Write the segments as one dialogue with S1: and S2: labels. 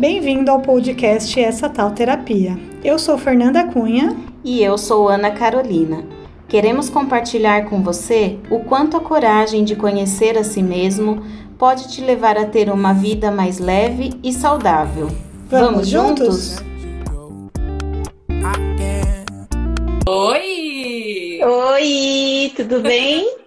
S1: Bem-vindo ao podcast Essa Tal Terapia. Eu sou Fernanda Cunha.
S2: E eu sou Ana Carolina. Queremos compartilhar com você o quanto a coragem de conhecer a si mesmo pode te levar a ter uma vida mais leve e saudável.
S1: Vamos, Vamos juntos?
S2: Oi!
S3: Oi, tudo bem?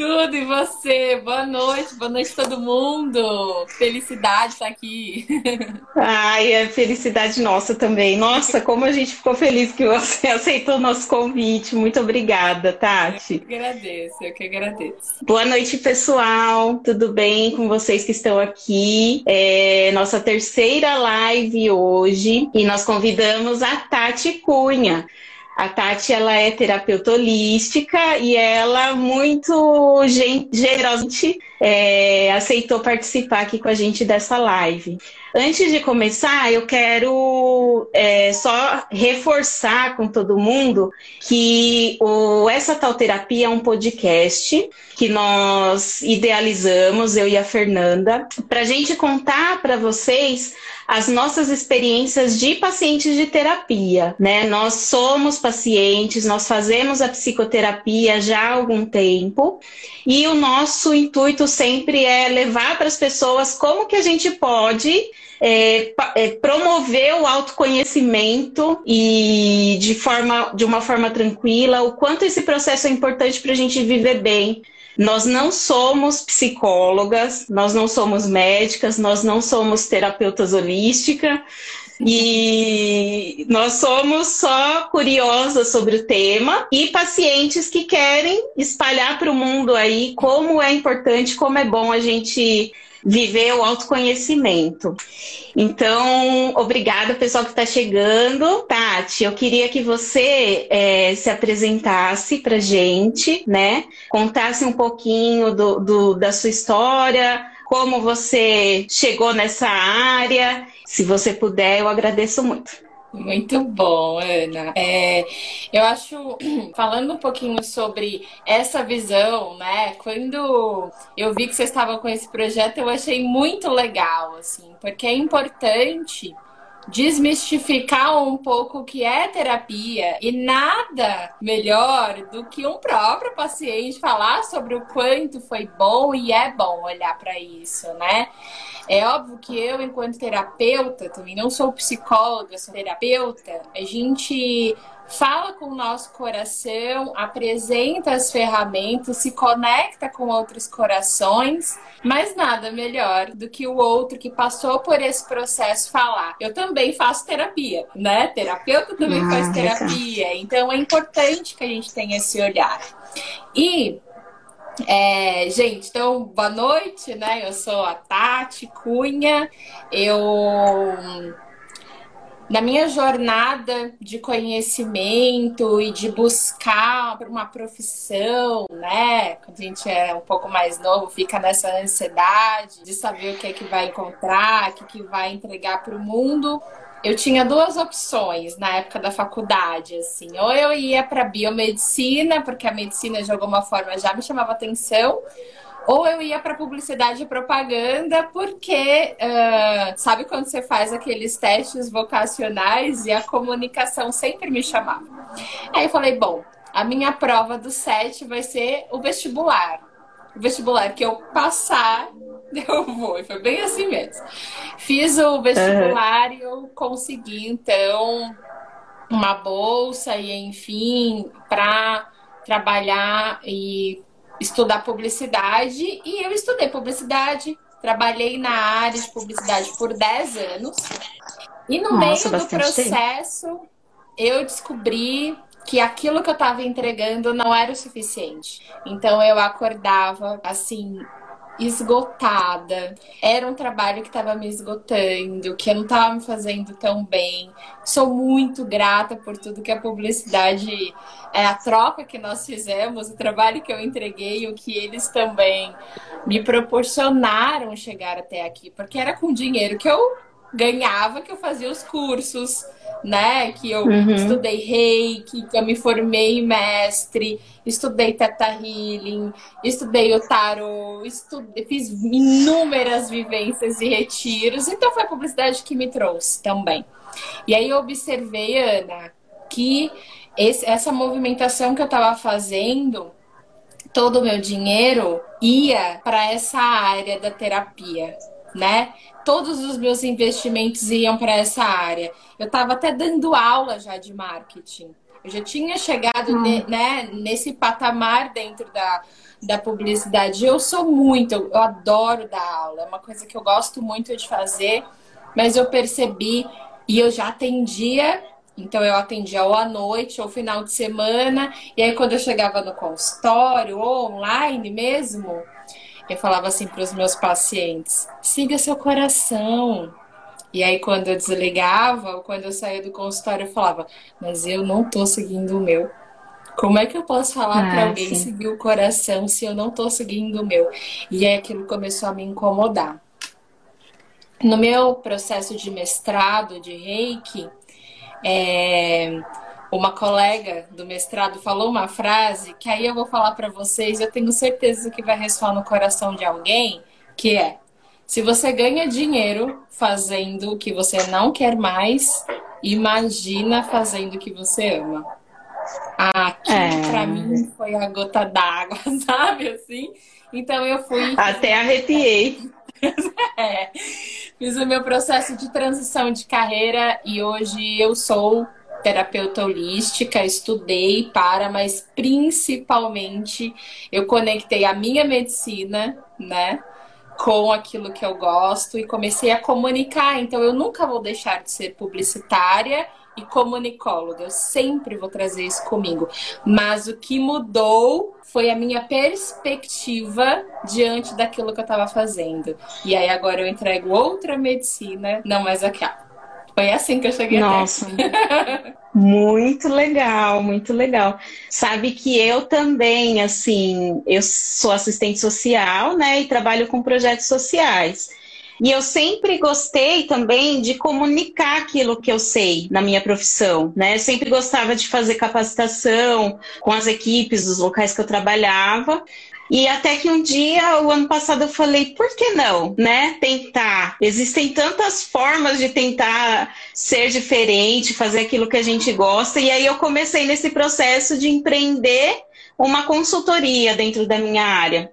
S2: Tudo, e você? Boa noite, boa noite todo mundo. Felicidade estar tá aqui.
S3: Ai, é felicidade nossa também. Nossa, como a gente ficou feliz que você aceitou o nosso convite. Muito obrigada, Tati.
S2: Eu que agradeço, eu que agradeço.
S3: Boa noite, pessoal. Tudo bem com vocês que estão aqui? É nossa terceira live hoje e nós convidamos a Tati Cunha. A Tati, ela é terapeuta holística e ela muito generosamente é, aceitou participar aqui com a gente dessa live. Antes de começar, eu quero é, só reforçar com todo mundo que o Essa Tal Terapia é um podcast que nós idealizamos, eu e a Fernanda, para a gente contar para vocês as nossas experiências de pacientes de terapia, né? Nós somos pacientes, nós fazemos a psicoterapia já há algum tempo e o nosso intuito sempre é levar para as pessoas como que a gente pode é, é, promover o autoconhecimento e de forma de uma forma tranquila, o quanto esse processo é importante para a gente viver bem. Nós não somos psicólogas, nós não somos médicas, nós não somos terapeutas holísticas, e nós somos só curiosas sobre o tema e pacientes que querem espalhar para o mundo aí como é importante, como é bom a gente viver o autoconhecimento. Então, obrigada, pessoal que está chegando. Tati, eu queria que você é, se apresentasse para gente, né? Contasse um pouquinho do, do, da sua história, como você chegou nessa área. Se você puder, eu agradeço muito.
S2: Muito bom, Ana. É, eu acho, falando um pouquinho sobre essa visão, né? Quando eu vi que vocês estavam com esse projeto, eu achei muito legal, assim, porque é importante desmistificar um pouco o que é terapia e nada melhor do que um próprio paciente falar sobre o quanto foi bom e é bom olhar para isso, né? É óbvio que eu, enquanto terapeuta, também não sou psicóloga, sou terapeuta, a gente fala com o nosso coração, apresenta as ferramentas, se conecta com outros corações, mas nada melhor do que o outro que passou por esse processo falar. Eu também faço terapia, né? Terapeuta também ah, faz terapia, então é importante que a gente tenha esse olhar. E é, gente, então, boa noite, né? Eu sou a Tati Cunha. Eu na minha jornada de conhecimento e de buscar uma profissão, né? Quando a gente é um pouco mais novo, fica nessa ansiedade de saber o que é que vai encontrar, o que, é que vai entregar para o mundo. Eu tinha duas opções na época da faculdade, assim, ou eu ia para biomedicina, porque a medicina de alguma forma já me chamava atenção, ou eu ia para publicidade e propaganda, porque uh, sabe quando você faz aqueles testes vocacionais e a comunicação sempre me chamava. Aí eu falei, bom, a minha prova do SET vai ser o vestibular. O vestibular que eu passar, eu vou. E foi bem assim mesmo. Fiz o vestibular uhum. e eu consegui, então, uma bolsa e, enfim, para trabalhar e estudar publicidade e eu estudei publicidade, trabalhei na área de publicidade por 10 anos. E no Nossa, meio do processo, tempo. eu descobri que aquilo que eu estava entregando não era o suficiente. Então eu acordava assim esgotada. Era um trabalho que estava me esgotando, que eu não estava me fazendo tão bem. Sou muito grata por tudo que a publicidade, é, a troca que nós fizemos, o trabalho que eu entreguei, o que eles também me proporcionaram chegar até aqui, porque era com dinheiro que eu ganhava que eu fazia os cursos, né? Que eu uhum. estudei reiki, que eu me formei mestre, estudei teta healing, estudei o tarot, estudei, fiz inúmeras vivências e retiros. Então foi a publicidade que me trouxe também. E aí eu observei, Ana, que esse, essa movimentação que eu estava fazendo, todo o meu dinheiro ia para essa área da terapia, né? Todos os meus investimentos iam para essa área. Eu estava até dando aula já de marketing. Eu já tinha chegado hum. ne, né, nesse patamar dentro da, da publicidade. Eu sou muito, eu adoro dar aula, é uma coisa que eu gosto muito de fazer, mas eu percebi e eu já atendia então eu atendia ou à noite ou final de semana, e aí quando eu chegava no consultório ou online mesmo, eu falava assim para os meus pacientes: siga seu coração. E aí quando eu desligava ou quando eu saía do consultório, eu falava: mas eu não estou seguindo o meu. Como é que eu posso falar ah, para alguém sim. seguir o coração se eu não estou seguindo o meu? E aí aquilo começou a me incomodar. No meu processo de mestrado de Reiki, é, uma colega do mestrado falou uma frase que aí eu vou falar para vocês, eu tenho certeza que vai ressoar no coração de alguém, que é: se você ganha dinheiro fazendo o que você não quer mais, imagina fazendo o que você ama. Aqui é. para mim foi a gota d'água, sabe assim? Então eu fui
S3: até arrepiei.
S2: é. Fiz o meu processo de transição de carreira e hoje eu sou terapeuta holística, estudei para, mas principalmente eu conectei a minha medicina, né, com aquilo que eu gosto e comecei a comunicar. Então eu nunca vou deixar de ser publicitária e comunicóloga. Eu sempre vou trazer isso comigo. Mas o que mudou foi a minha perspectiva diante daquilo que eu estava fazendo. E aí agora eu entrego outra medicina, não mais aquela. Foi assim que eu cheguei
S3: Nossa. até. muito legal, muito legal. Sabe que eu também, assim, eu sou assistente social, né, e trabalho com projetos sociais. E eu sempre gostei também de comunicar aquilo que eu sei na minha profissão, né? Eu sempre gostava de fazer capacitação com as equipes dos locais que eu trabalhava. E até que um dia, o ano passado, eu falei, por que não, né? Tentar. Existem tantas formas de tentar ser diferente, fazer aquilo que a gente gosta. E aí eu comecei nesse processo de empreender uma consultoria dentro da minha área.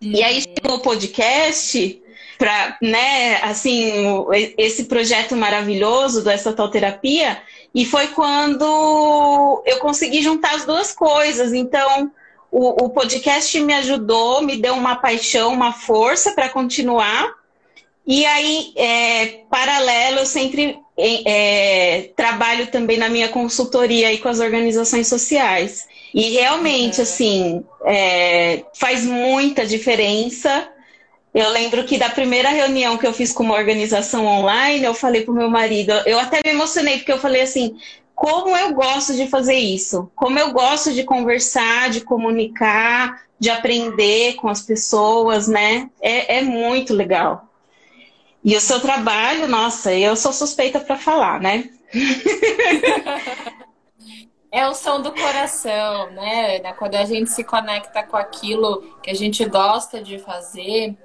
S3: E aí chegou o podcast, para, né, assim, esse projeto maravilhoso do Estatal Terapia, e foi quando eu consegui juntar as duas coisas. Então, o, o podcast me ajudou, me deu uma paixão, uma força para continuar. E aí, é, paralelo, eu sempre é, trabalho também na minha consultoria aí com as organizações sociais. E realmente, uhum. assim, é, faz muita diferença eu lembro que da primeira reunião que eu fiz com uma organização online, eu falei pro meu marido, eu até me emocionei, porque eu falei assim, como eu gosto de fazer isso, como eu gosto de conversar, de comunicar, de aprender com as pessoas, né? É, é muito legal. E o seu trabalho, nossa, eu sou suspeita para falar, né?
S2: É o som do coração, né? Quando a gente se conecta com aquilo que a gente gosta de fazer,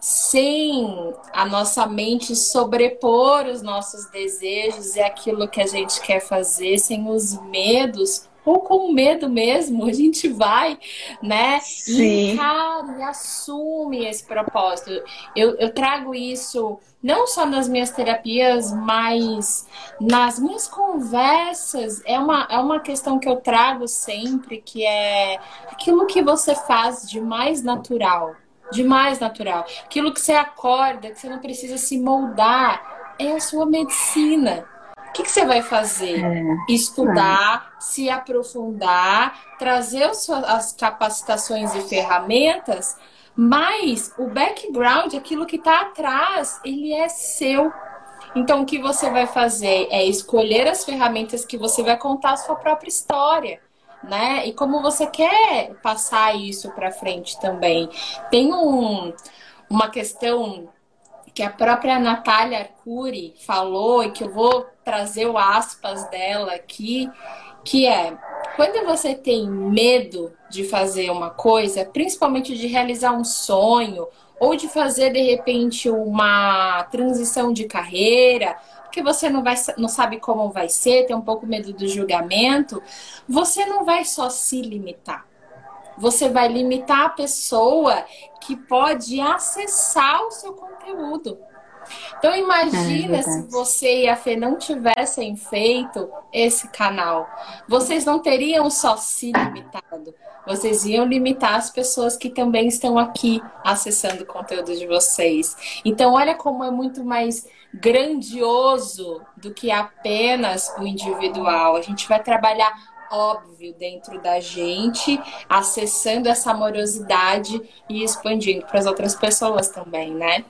S2: sem a nossa mente sobrepor os nossos desejos e aquilo que a gente quer fazer, sem os medos, ou com medo mesmo, a gente vai, né? Sim. E encara e assume esse propósito. Eu, eu trago isso não só nas minhas terapias, mas nas minhas conversas. É uma, é uma questão que eu trago sempre, que é aquilo que você faz de mais natural demais natural. Aquilo que você acorda, que você não precisa se moldar, é a sua medicina. O que, que você vai fazer? É. Estudar, é. se aprofundar, trazer as capacitações e ferramentas, mas o background, aquilo que está atrás, ele é seu. Então, o que você vai fazer é escolher as ferramentas que você vai contar a sua própria história né? E como você quer passar isso para frente também. Tem um, uma questão que a própria Natália Arcuri falou e que eu vou trazer o aspas dela aqui, que é quando você tem medo de fazer uma coisa, principalmente de realizar um sonho ou de fazer de repente uma transição de carreira, porque você não vai não sabe como vai ser, tem um pouco medo do julgamento, você não vai só se limitar. Você vai limitar a pessoa que pode acessar o seu conteúdo. Então imagina é se você e a Fê não tivessem feito esse canal. Vocês não teriam só se limitado. Vocês iam limitar as pessoas que também estão aqui acessando o conteúdo de vocês. Então olha como é muito mais grandioso do que apenas o individual. A gente vai trabalhar óbvio dentro da gente, acessando essa amorosidade e expandindo para as outras pessoas também, né?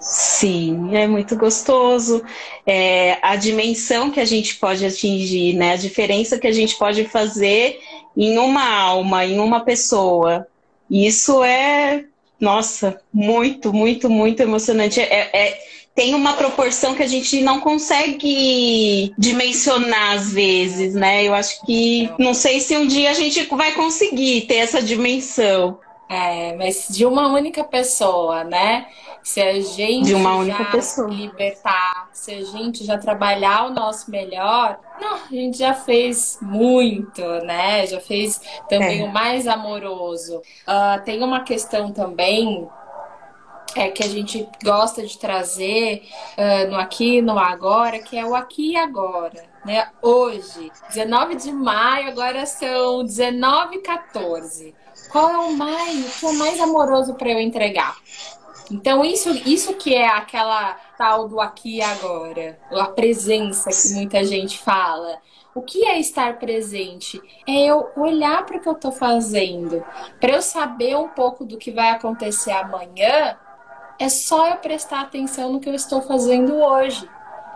S3: Sim, é muito gostoso. É, a dimensão que a gente pode atingir, né? A diferença que a gente pode fazer em uma alma, em uma pessoa. Isso é, nossa, muito, muito, muito emocionante. É, é, tem uma proporção que a gente não consegue dimensionar às vezes, né? Eu acho que não sei se um dia a gente vai conseguir ter essa dimensão.
S2: É, mas de uma única pessoa, né? Se a gente
S3: de uma única
S2: já
S3: pessoa.
S2: libertar, se a gente já trabalhar o nosso melhor, não, a gente já fez muito, né? Já fez também é. o mais amoroso. Uh, tem uma questão também é, que a gente gosta de trazer uh, no aqui, no agora, que é o aqui e agora, né? Hoje, 19 de maio, agora são 19 e 14. Qual é o mais, o que é mais amoroso para eu entregar? Então, isso, isso que é aquela tal do aqui e agora, a presença que muita gente fala. O que é estar presente? É eu olhar para o que eu estou fazendo. Para eu saber um pouco do que vai acontecer amanhã, é só eu prestar atenção no que eu estou fazendo hoje.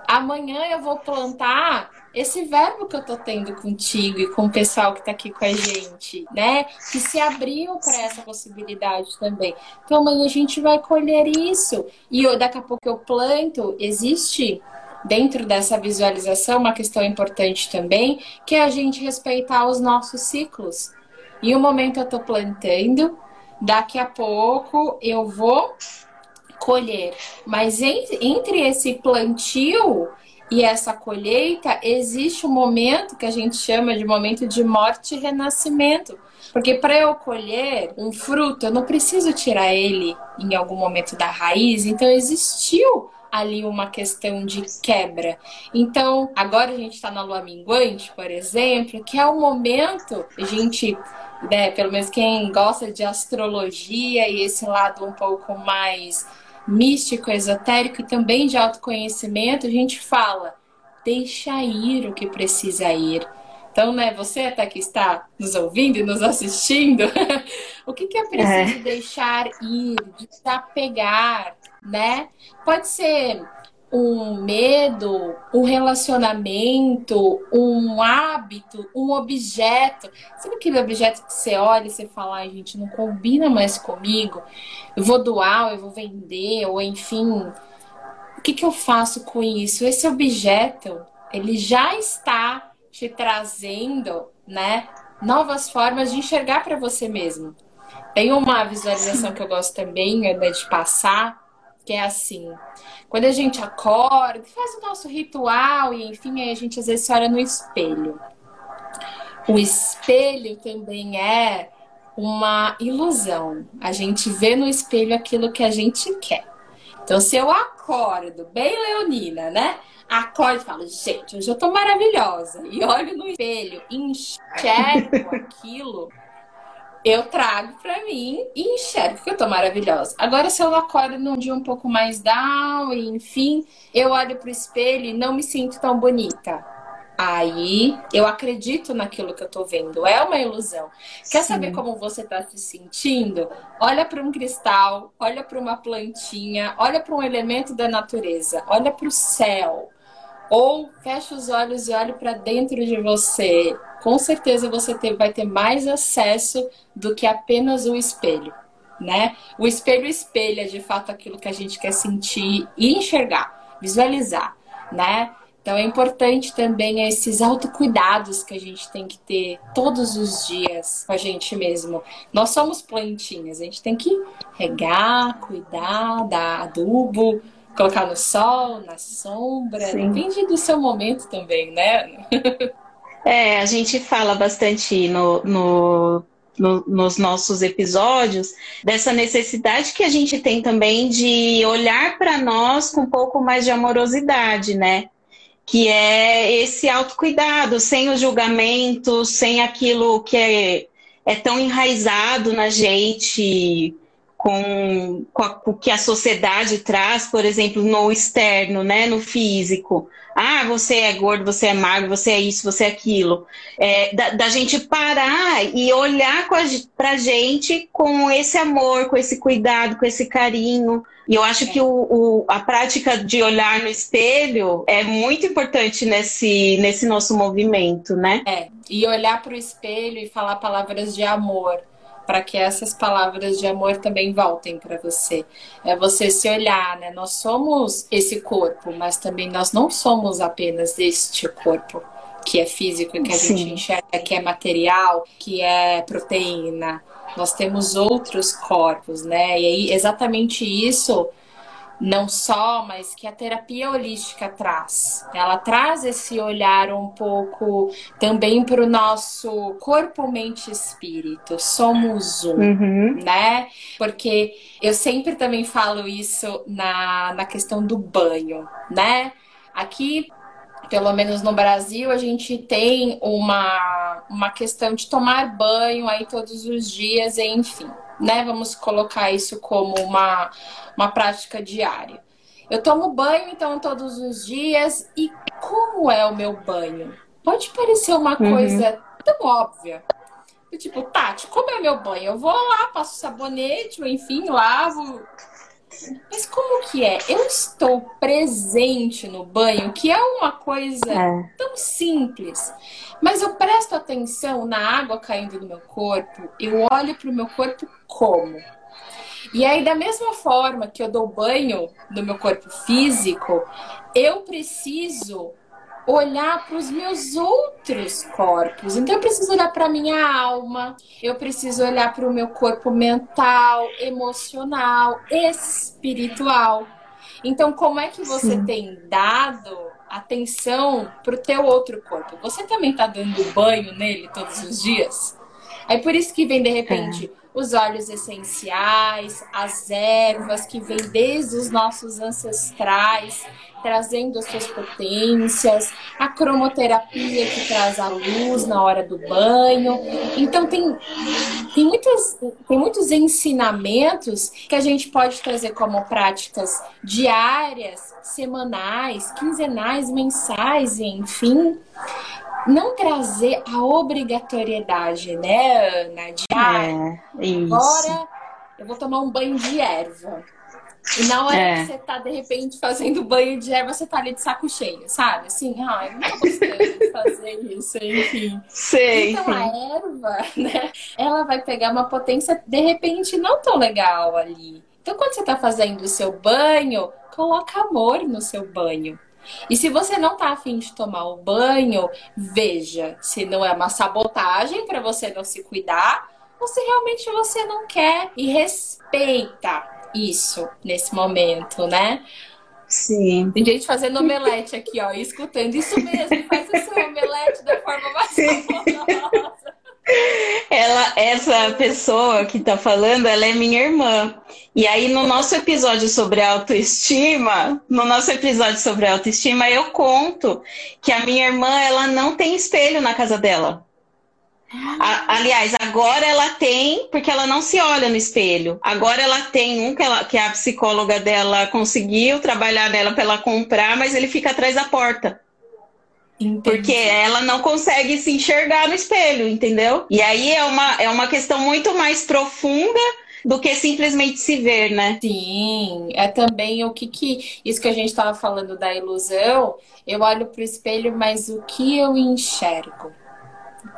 S2: Amanhã eu vou plantar esse verbo que eu tô tendo contigo e com o pessoal que tá aqui com a gente, né? Que se abriu para essa possibilidade também. Então amanhã a gente vai colher isso. E eu, daqui a pouco eu planto, existe dentro dessa visualização uma questão importante também, que é a gente respeitar os nossos ciclos. E o momento eu tô plantando, daqui a pouco eu vou colher. Mas entre, esse plantio e essa colheita, existe um momento que a gente chama de momento de morte e renascimento. Porque para eu colher um fruto, eu não preciso tirar ele em algum momento da raiz, então existiu ali uma questão de quebra. Então, agora a gente está na lua minguante, por exemplo, que é o momento, a gente, né, pelo menos quem gosta de astrologia e esse lado um pouco mais místico, esotérico e também de autoconhecimento, a gente fala, deixa ir o que precisa ir. Então, né, você até que está nos ouvindo e nos assistindo, o que, que é preciso é. deixar ir, desapegar, né? Pode ser um medo, um relacionamento, um hábito, um objeto. Sabe aquele objeto que você olha e você fala, ai, gente, não combina mais comigo? Eu vou doar, eu vou vender, ou enfim. O que, que eu faço com isso? Esse objeto, ele já está te trazendo, né, novas formas de enxergar para você mesmo. Tem uma visualização que eu gosto também né, de passar, que é assim: quando a gente acorda, faz o nosso ritual e enfim, a gente às vezes olha no espelho. O espelho também é uma ilusão. A gente vê no espelho aquilo que a gente quer. Então, se eu acordo bem leonina, né? Acordo e falo, gente, hoje eu tô maravilhosa. E olho no espelho, enxergo aquilo eu trago para mim e enxergo que eu tô maravilhosa. Agora, se eu acordo num dia um pouco mais down, enfim, eu olho pro espelho e não me sinto tão bonita. Aí eu acredito naquilo que eu tô vendo. É uma ilusão. Sim. Quer saber como você tá se sentindo? Olha para um cristal, olha para uma plantinha, olha para um elemento da natureza, olha para o céu. Ou fecha os olhos e olhe para dentro de você. Com certeza você ter, vai ter mais acesso do que apenas o espelho. né? O espelho espelha de fato aquilo que a gente quer sentir e enxergar, visualizar, né? Então é importante também esses autocuidados que a gente tem que ter todos os dias com a gente mesmo. Nós somos plantinhas, a gente tem que regar, cuidar, dar adubo, colocar no sol, na sombra, Sim. depende do seu momento também, né?
S3: É, a gente fala bastante no, no, no, nos nossos episódios dessa necessidade que a gente tem também de olhar para nós com um pouco mais de amorosidade, né? que é esse autocuidado, sem o julgamento, sem aquilo que é, é tão enraizado na gente, com, com, a, com, o que a sociedade traz, por exemplo, no externo, né, no físico. Ah, você é gordo, você é magro, você é isso, você é aquilo. É, da, da, gente parar e olhar para a gente com esse amor, com esse cuidado, com esse carinho. E eu acho que o, o, a prática de olhar no espelho é muito importante nesse, nesse nosso movimento, né?
S2: É, e olhar para o espelho e falar palavras de amor para que essas palavras de amor também voltem para você. É você se olhar, né? Nós somos esse corpo, mas também nós não somos apenas este corpo que é físico que a Sim. gente enxerga, que é material, que é proteína. Nós temos outros corpos, né? E aí exatamente isso não só, mas que a terapia holística traz. Ela traz esse olhar um pouco também para o nosso corpo, mente e espírito. Somos um, uhum. né? Porque eu sempre também falo isso na, na questão do banho, né? Aqui pelo menos no Brasil, a gente tem uma, uma questão de tomar banho aí todos os dias, enfim né? Vamos colocar isso como uma, uma prática diária. Eu tomo banho, então, todos os dias. E como é o meu banho? Pode parecer uma uhum. coisa tão óbvia. Tipo, Tati, como é o meu banho? Eu vou lá, passo sabonete, enfim, lavo. Mas como que é? Eu estou presente no banho, que é uma coisa é. tão simples. Mas eu presto atenção na água caindo no meu corpo, eu olho para o meu corpo como? E aí, da mesma forma que eu dou banho no meu corpo físico, eu preciso olhar para os meus outros corpos. Então, eu preciso olhar para minha alma, eu preciso olhar para o meu corpo mental, emocional, espiritual. Então, como é que você Sim. tem dado atenção para o teu outro corpo? Você também está dando banho nele todos os dias? É por isso que vem de repente. É os óleos essenciais, as ervas que vêm desde os nossos ancestrais, trazendo as suas potências, a cromoterapia que traz a luz na hora do banho. Então tem, tem, muitos, tem muitos ensinamentos que a gente pode trazer como práticas diárias, semanais, quinzenais, mensais, enfim não trazer a obrigatoriedade, né, Ana? De, ah, é, agora eu vou tomar um banho de erva. E na hora é. que você tá, de repente, fazendo banho de erva, você tá ali de saco cheio, sabe? Assim, ai, não tô gostando de fazer isso, enfim.
S3: Sei.
S2: Então a erva, né, ela vai pegar uma potência, de repente, não tão legal ali. Então, quando você tá fazendo o seu banho, coloca amor no seu banho. E se você não tá afim de tomar o banho, veja se não é uma sabotagem para você não se cuidar ou se realmente você não quer e respeita isso nesse momento, né?
S3: Sim.
S2: Tem gente fazendo omelete aqui, ó, e escutando isso mesmo, faz o seu omelete da forma mais saborosa.
S3: Ela, essa pessoa que tá falando, ela é minha irmã. E aí, no nosso episódio sobre autoestima, no nosso episódio sobre autoestima, eu conto que a minha irmã, ela não tem espelho na casa dela. A, aliás, agora ela tem, porque ela não se olha no espelho. Agora ela tem um que, ela, que a psicóloga dela conseguiu trabalhar nela para ela comprar, mas ele fica atrás da porta. Entendi. Porque ela não consegue se enxergar no espelho, entendeu? E aí é uma, é uma questão muito mais profunda do que simplesmente se ver, né?
S2: Sim, é também o que que isso que a gente estava falando da ilusão. Eu olho para o espelho, mas o que eu enxergo?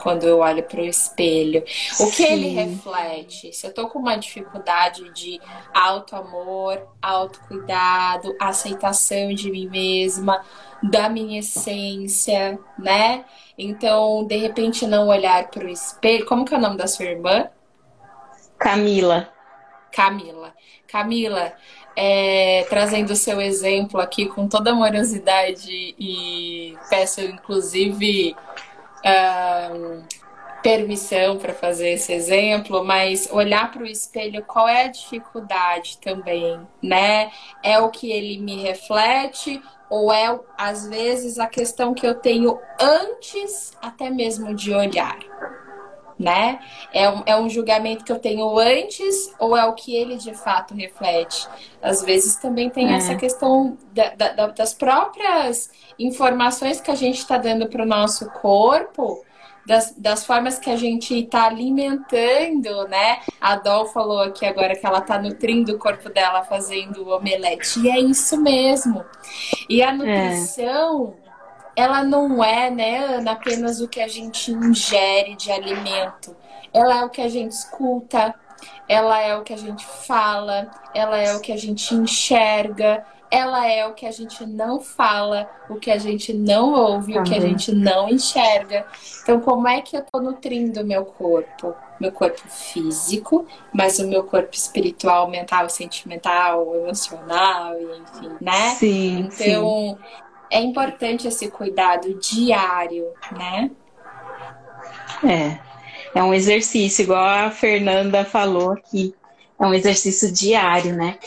S2: Quando eu olho para o espelho. O que Sim. ele reflete? Se eu tô com uma dificuldade de auto-amor, autocuidado, aceitação de mim mesma, da minha essência, né? Então, de repente, não olhar para o espelho. Como que é o nome da sua irmã?
S3: Camila.
S2: Camila. Camila, é, trazendo o seu exemplo aqui com toda amorosidade e peço, inclusive, permissão para fazer esse exemplo, mas olhar para o espelho, qual é a dificuldade também, né? É o que ele me reflete ou é, às vezes, a questão que eu tenho antes até mesmo de olhar? Né? É um, é um julgamento que eu tenho antes ou é o que ele de fato reflete? Às vezes também tem é. essa questão da, da, das próprias informações que a gente está dando para o nosso corpo. Das, das formas que a gente está alimentando, né? A Dol falou aqui agora que ela está nutrindo o corpo dela fazendo omelete. E é isso mesmo. E a é. Ela não é, né, Ana, apenas o que a gente ingere de alimento. Ela é o que a gente escuta, ela é o que a gente fala, ela é o que a gente enxerga, ela é o que a gente não fala, o que a gente não ouve, uhum. o que a gente não enxerga. Então, como é que eu estou nutrindo o meu corpo? Meu corpo físico, mas o meu corpo espiritual, mental, sentimental, emocional, enfim, né?
S3: Sim.
S2: Então, sim é importante esse cuidado diário, né?
S3: É. É um exercício, igual a Fernanda falou aqui. É um exercício diário, né?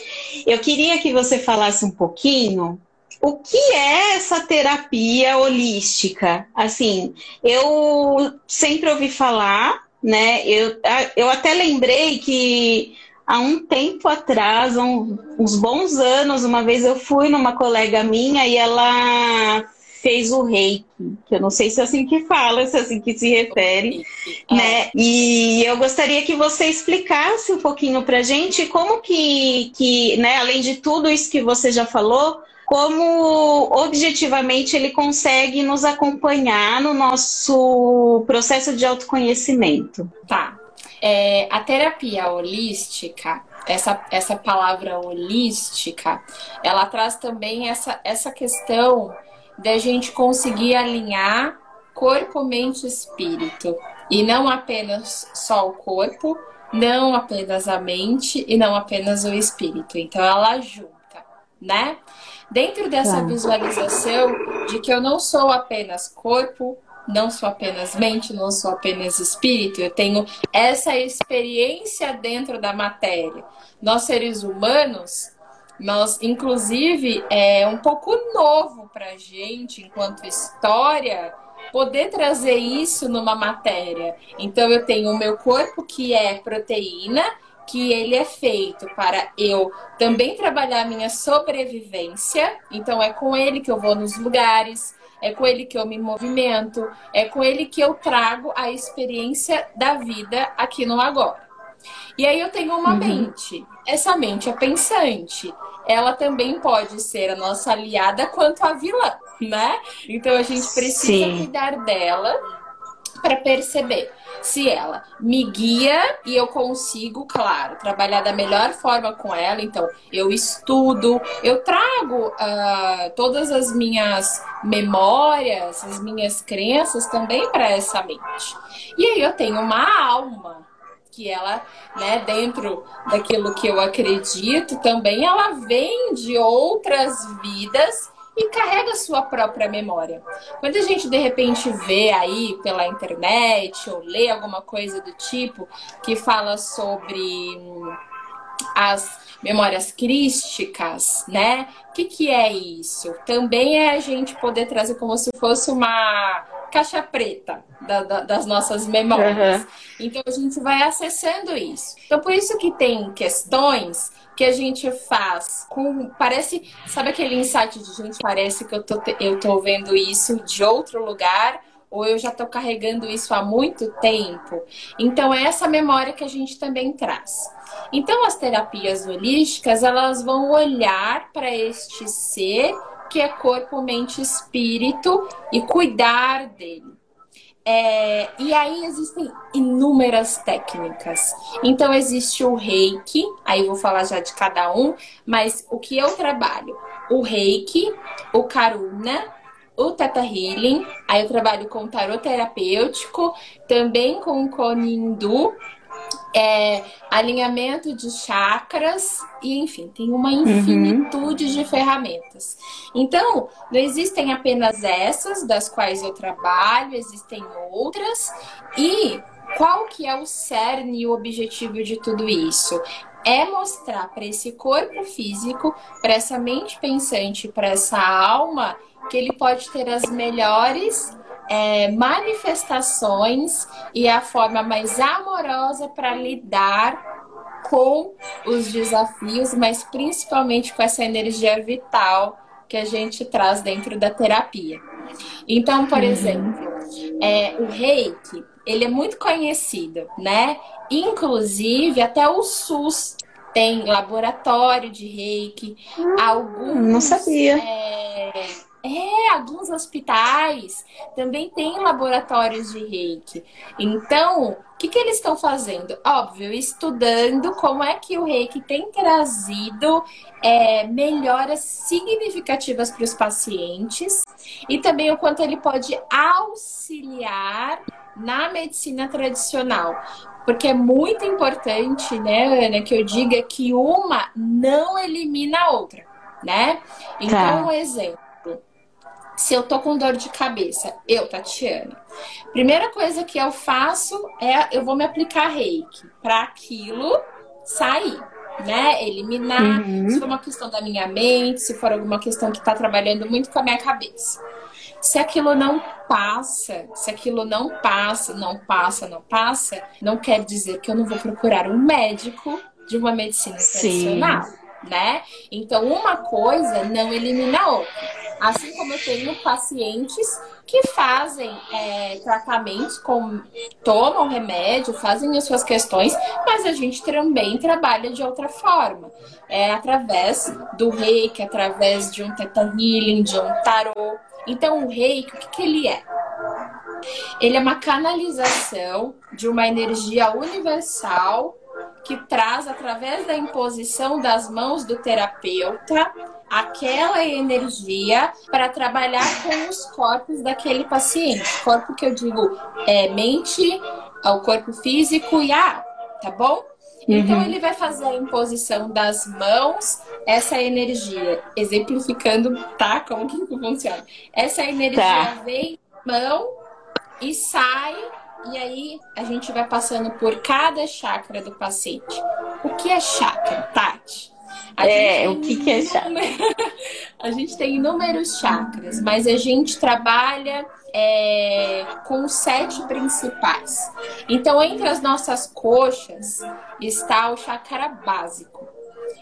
S3: Eu queria que você falasse um pouquinho o que é essa terapia holística? Assim, eu sempre ouvi falar, né? Eu, eu até lembrei que há um tempo atrás, um, uns bons anos, uma vez eu fui numa colega minha e ela fez o reiki, que eu não sei se é assim que fala, se é assim que se refere, é. né? E eu gostaria que você explicasse um pouquinho pra gente como que, que, né, além de tudo isso que você já falou, como objetivamente ele consegue nos acompanhar no nosso processo de autoconhecimento.
S2: Tá. É, a terapia holística, essa, essa palavra holística, ela traz também essa, essa questão da gente conseguir alinhar corpo, mente e espírito. E não apenas só o corpo, não apenas a mente e não apenas o espírito. Então ela junta, né? Dentro dessa visualização de que eu não sou apenas corpo, não sou apenas mente, não sou apenas espírito, eu tenho essa experiência dentro da matéria. Nós seres humanos, nós, inclusive, é um pouco novo para gente, enquanto história, poder trazer isso numa matéria. Então, eu tenho o meu corpo que é proteína, que ele é feito para eu também trabalhar minha sobrevivência. Então, é com ele que eu vou nos lugares, é com ele que eu me movimento, é com ele que eu trago a experiência da vida aqui no agora. E aí eu tenho uma uhum. mente. Essa mente é pensante. Ela também pode ser a nossa aliada quanto a vilã, né? Então a gente precisa Sim. cuidar dela para perceber se ela me guia e eu consigo, claro, trabalhar da melhor forma com ela. Então, eu estudo, eu trago uh, todas as minhas memórias, as minhas crenças também para essa mente. E aí eu tenho uma alma que ela, né, dentro daquilo que eu acredito, também ela vem de outras vidas e carrega sua própria memória. Quando a gente de repente vê aí pela internet ou lê alguma coisa do tipo que fala sobre hum, as memórias crísticas, né? O que, que é isso? Também é a gente poder trazer como se fosse uma caixa preta da, da, das nossas memórias. Uhum. Então a gente vai acessando isso. Então por isso que tem questões que a gente faz com. Parece. Sabe aquele insight de gente? Parece que eu tô, eu tô vendo isso de outro lugar ou eu já estou carregando isso há muito tempo. Então, é essa memória que a gente também traz. Então, as terapias holísticas, elas vão olhar para este ser que é corpo, mente, espírito e cuidar dele. É, e aí existem inúmeras técnicas. Então existe o reiki, aí vou falar já de cada um, mas o que eu trabalho? O reiki, o karuna, o Teta Healing, aí eu trabalho com tarot terapêutico, também com o Konindu, é, alinhamento de chakras e enfim, tem uma uhum. infinitude uhum. de ferramentas. Então, não existem apenas essas das quais eu trabalho, existem outras e qual que é o cerne e o objetivo de tudo isso? É mostrar para esse corpo físico, para essa mente pensante, para essa alma, que ele pode ter as melhores é, manifestações e a forma mais amorosa para lidar com os desafios, mas principalmente com essa energia vital que a gente traz dentro da terapia. Então, por uhum. exemplo, é, o reiki, ele é muito conhecido, né? Inclusive, até o SUS tem laboratório de reiki.
S3: Hum, alguns, não sabia.
S2: É, é, alguns hospitais também têm laboratórios de reiki. Então, o que, que eles estão fazendo? Óbvio, estudando como é que o reiki tem trazido é, melhoras significativas para os pacientes e também o quanto ele pode auxiliar na medicina tradicional. Porque é muito importante, né, Ana, que eu diga que uma não elimina a outra, né? Então, tá. um exemplo se eu tô com dor de cabeça, eu, Tatiana, primeira coisa que eu faço é eu vou me aplicar reiki para aquilo sair, né? Eliminar, uhum. se for uma questão da minha mente, se for alguma questão que tá trabalhando muito com a minha cabeça. Se aquilo não passa, se aquilo não passa, não passa, não passa, não quer dizer que eu não vou procurar um médico de uma medicina tradicional, né? Então, uma coisa não elimina a outra. Assim como eu tenho pacientes que fazem é, tratamentos, com, tomam remédio, fazem as suas questões, mas a gente também trabalha de outra forma. É através do reiki, através de um teta healing, de um tarô. Então, o reiki, o que, que ele é? Ele é uma canalização de uma energia universal que traz, através da imposição das mãos do terapeuta, aquela energia para trabalhar com os corpos daquele paciente. Corpo que eu digo é mente, o corpo físico e a tá bom? Então uhum. ele vai fazer a imposição das mãos, essa energia, exemplificando, tá? Como que funciona? Essa energia tá. vem mão e sai e aí a gente vai passando por cada chakra do paciente. O que é chakra, Tati?
S3: A é, o que, que é chakra?
S2: a gente tem inúmeros chakras, mas a gente trabalha é, com sete principais. Então, entre as nossas coxas está o chakra básico.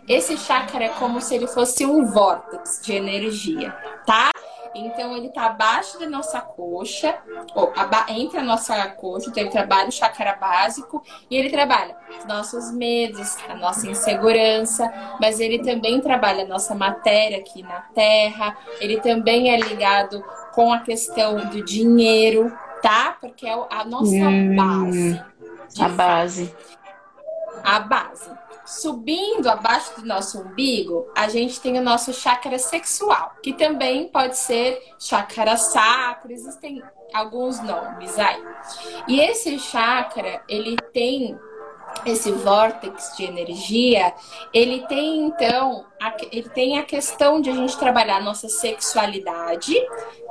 S2: Esse chakra é como se ele fosse um vórtice de energia, tá? Então ele está abaixo da nossa coxa, ou entre a nossa coxa, então ele trabalha o chakra básico e ele trabalha os nossos medos, a nossa insegurança, mas ele também trabalha a nossa matéria aqui na Terra, ele também é ligado com a questão do dinheiro, tá? Porque é a nossa hum, base.
S3: A base.
S2: A base. Subindo abaixo do nosso umbigo, a gente tem o nosso chakra sexual, que também pode ser chakra sacro, existem alguns nomes aí. E esse chakra, ele tem esse vórtice de energia, ele tem então, ele tem a questão de a gente trabalhar a nossa sexualidade,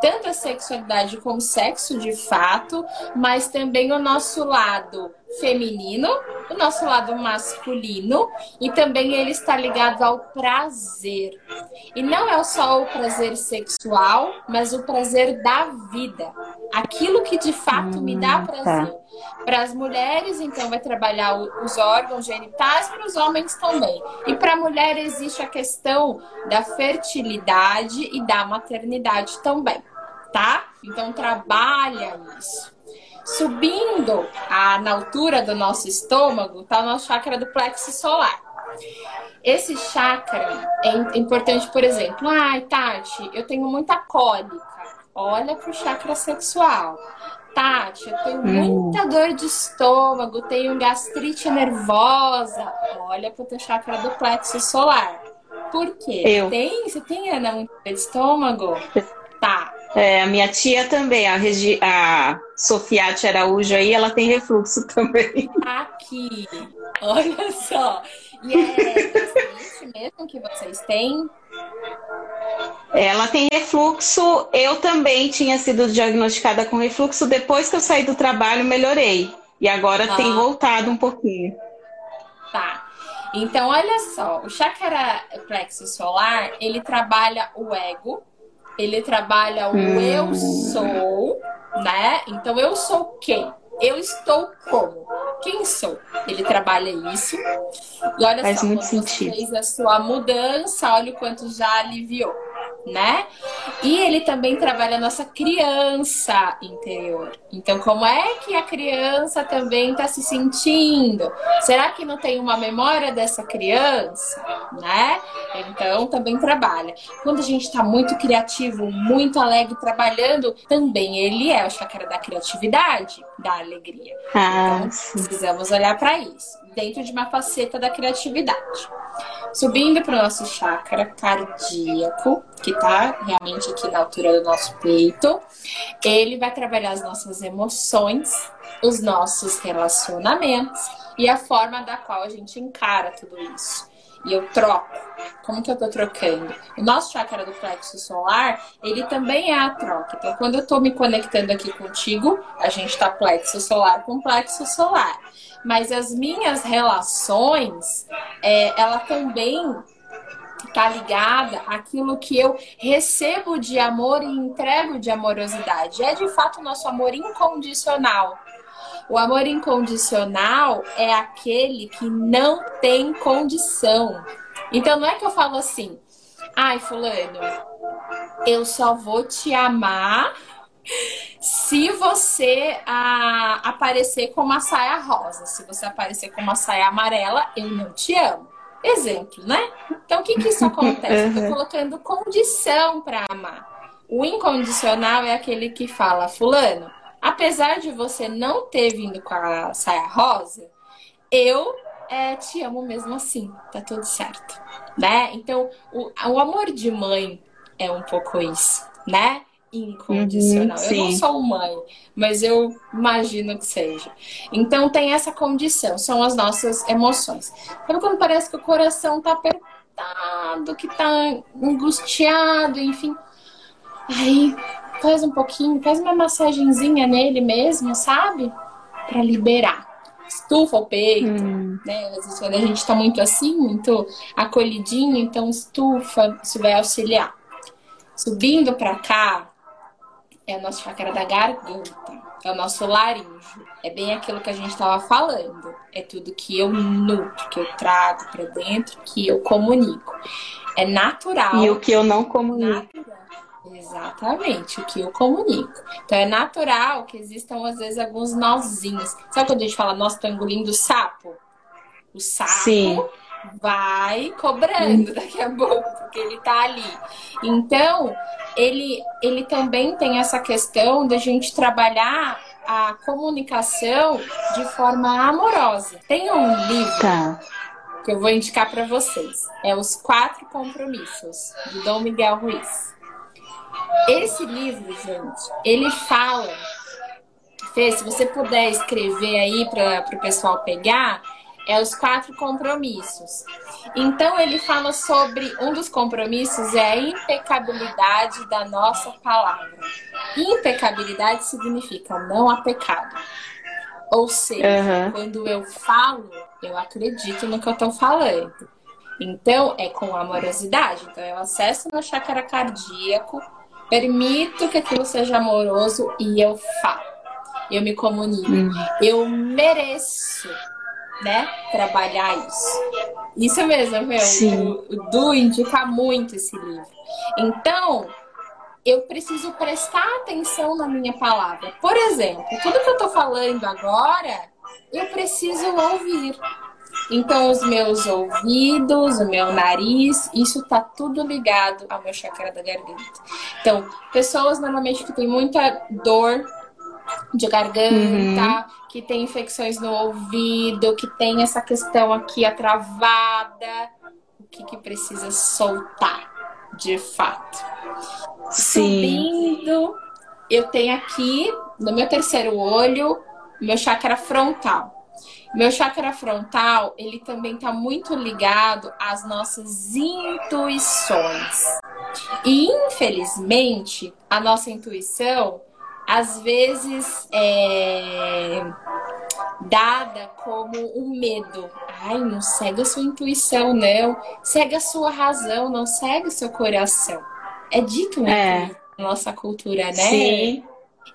S2: tanto a sexualidade como sexo de fato, mas também o nosso lado feminino, o nosso lado masculino, e também ele está ligado ao prazer. E não é só o prazer sexual, mas o prazer da vida. Aquilo que de fato me dá hum, prazer. Tá. Para as mulheres, então, vai trabalhar os órgãos genitais, para os homens também. E para a mulher existe a questão da fertilidade e da maternidade também, tá? Então, trabalha isso. Subindo a, na altura do nosso estômago, está o nosso chakra do plexo solar. Esse chakra é importante, por exemplo, ai, Tati, eu tenho muita cólica. Olha para o chakra sexual. Tati, eu tenho muita dor de estômago, tenho gastrite nervosa. Olha para o teu chakra do plexo solar. Por quê?
S3: Eu.
S2: Tem? Você tem, Ana, muita dor de estômago? Tá.
S3: É, a minha tia também, a, Regi a Sofiate Araújo aí, ela tem refluxo também.
S2: Aqui. Olha só. E é gastrite mesmo que vocês têm?
S3: Ela tem refluxo. Eu também tinha sido diagnosticada com refluxo. Depois que eu saí do trabalho, melhorei. E agora ah. tem voltado um pouquinho.
S2: Tá. Então, olha só. O chakra plexo solar, ele trabalha o ego. Ele trabalha o hum. eu sou, né? Então, eu sou quem? Eu estou como? Quem sou? Ele trabalha isso. E olha
S3: Faz
S2: só,
S3: muito sentido.
S2: fez a sua mudança, olha o quanto já aliviou né? E ele também trabalha a nossa criança interior. Então, como é que a criança também está se sentindo? Será que não tem uma memória dessa criança, né? Então, também trabalha. Quando a gente está muito criativo, muito alegre trabalhando, também ele é o chakra da criatividade, da alegria.
S3: Ah,
S2: então, precisamos olhar para isso, dentro de uma faceta da criatividade. Subindo para o nosso chakra cardíaco, que está realmente aqui na altura do nosso peito, ele vai trabalhar as nossas emoções, os nossos relacionamentos e a forma da qual a gente encara tudo isso. E eu troco. Como que eu tô trocando? O nosso chakra do plexo solar, ele também é a troca. Então, quando eu tô me conectando aqui contigo, a gente tá plexo solar com plexo solar mas as minhas relações, é, ela também tá ligada àquilo que eu recebo de amor e entrego de amorosidade. É de fato o nosso amor incondicional. O amor incondicional é aquele que não tem condição. Então não é que eu falo assim, ai, fulano, eu só vou te amar se você a, aparecer com uma saia rosa, se você aparecer com uma saia amarela, eu não te amo. Exemplo, né? Então, o que, que isso acontece? Estou colocando condição para amar. O incondicional é aquele que fala, fulano, apesar de você não ter vindo com a saia rosa, eu é, te amo mesmo assim, tá tudo certo, né? Então, o, o amor de mãe é um pouco isso, né? incondicional. Uhum, eu não sou mãe, mas eu imagino que seja. Então tem essa condição, são as nossas emoções. Sabe quando parece que o coração tá apertado, que tá angustiado, enfim. Aí faz um pouquinho, faz uma massagenzinha nele mesmo, sabe? Para liberar. Estufa o peito, hum. né? Às vezes quando a gente tá muito assim, muito acolhidinho, então estufa, isso vai auxiliar. Subindo para cá, é o nosso chakra da garganta, é o nosso laríngeo. É bem aquilo que a gente estava falando. É tudo que eu nutro, que eu trago para dentro, que eu comunico. É natural.
S3: E o que eu não comunico. Natural.
S2: Exatamente, o que eu comunico. Então é natural que existam, às vezes, alguns nozinhos. Sabe quando a gente fala, nossa, tô engolindo sapo? O sapo Sim vai cobrando daqui a pouco, porque ele tá ali. Então, ele, ele também tem essa questão da gente trabalhar a comunicação de forma amorosa. Tem um livro tá. que eu vou indicar para vocês. É Os Quatro Compromissos, de Dom Miguel Ruiz. Esse livro, gente, ele fala. Fê, se você puder escrever aí para o pessoal pegar, é os quatro compromissos. Então ele fala sobre um dos compromissos é a impecabilidade da nossa palavra. Impecabilidade significa não há pecado. Ou seja, uhum. quando eu falo, eu acredito no que eu estou falando. Então é com amorosidade. Então eu acesso meu chakra cardíaco, permito que aquilo seja amoroso e eu falo. Eu me comunico. Uhum. Eu mereço né, trabalhar isso. Isso mesmo, meu. O, o Du indica muito esse livro. Então, eu preciso prestar atenção na minha palavra. Por exemplo, tudo que eu tô falando agora, eu preciso ouvir. Então, os meus ouvidos, o meu nariz, isso tá tudo ligado ao meu chakra da garganta. Então, pessoas normalmente que têm muita dor de garganta, uhum. que tem infecções no ouvido, que tem essa questão aqui atravada. O que, que precisa soltar, de fato? Sim. Subindo, eu tenho aqui no meu terceiro olho, meu chakra frontal. Meu chakra frontal, ele também está muito ligado às nossas intuições. E infelizmente, a nossa intuição às vezes é dada como um medo. Ai, não segue a sua intuição, não. Segue a sua razão, não segue o seu coração. É dito muito é. na nossa cultura, né?
S3: Sim.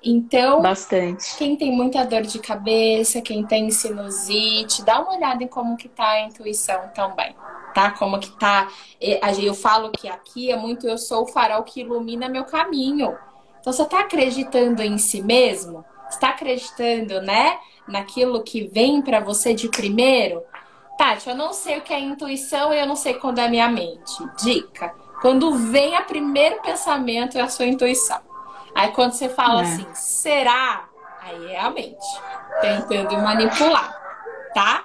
S2: Então,
S3: bastante.
S2: Quem tem muita dor de cabeça, quem tem sinusite, dá uma olhada em como que tá a intuição também, tá? Como que tá. Eu falo que aqui é muito eu sou o farol que ilumina meu caminho. Então você está acreditando em si mesmo? Está acreditando, né, naquilo que vem para você de primeiro? Tati, eu não sei o que é intuição e eu não sei quando é minha mente. Dica: quando vem o primeiro pensamento é a sua intuição. Aí quando você fala é. assim, será? Aí é a mente tentando manipular, tá?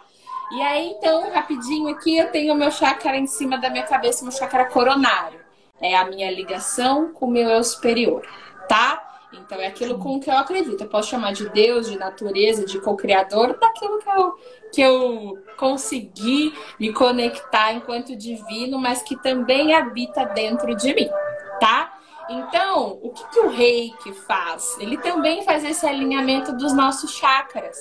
S2: E aí então, rapidinho aqui, eu tenho o meu chakra em cima da minha cabeça, meu chakra coronário. É a minha ligação com o meu eu superior tá? Então é aquilo com que eu acredito. Eu posso chamar de Deus, de natureza, de co-criador, daquilo que eu, que eu consegui me conectar enquanto divino, mas que também habita dentro de mim, tá? Então, o que, que o reiki faz? Ele também faz esse alinhamento dos nossos chakras.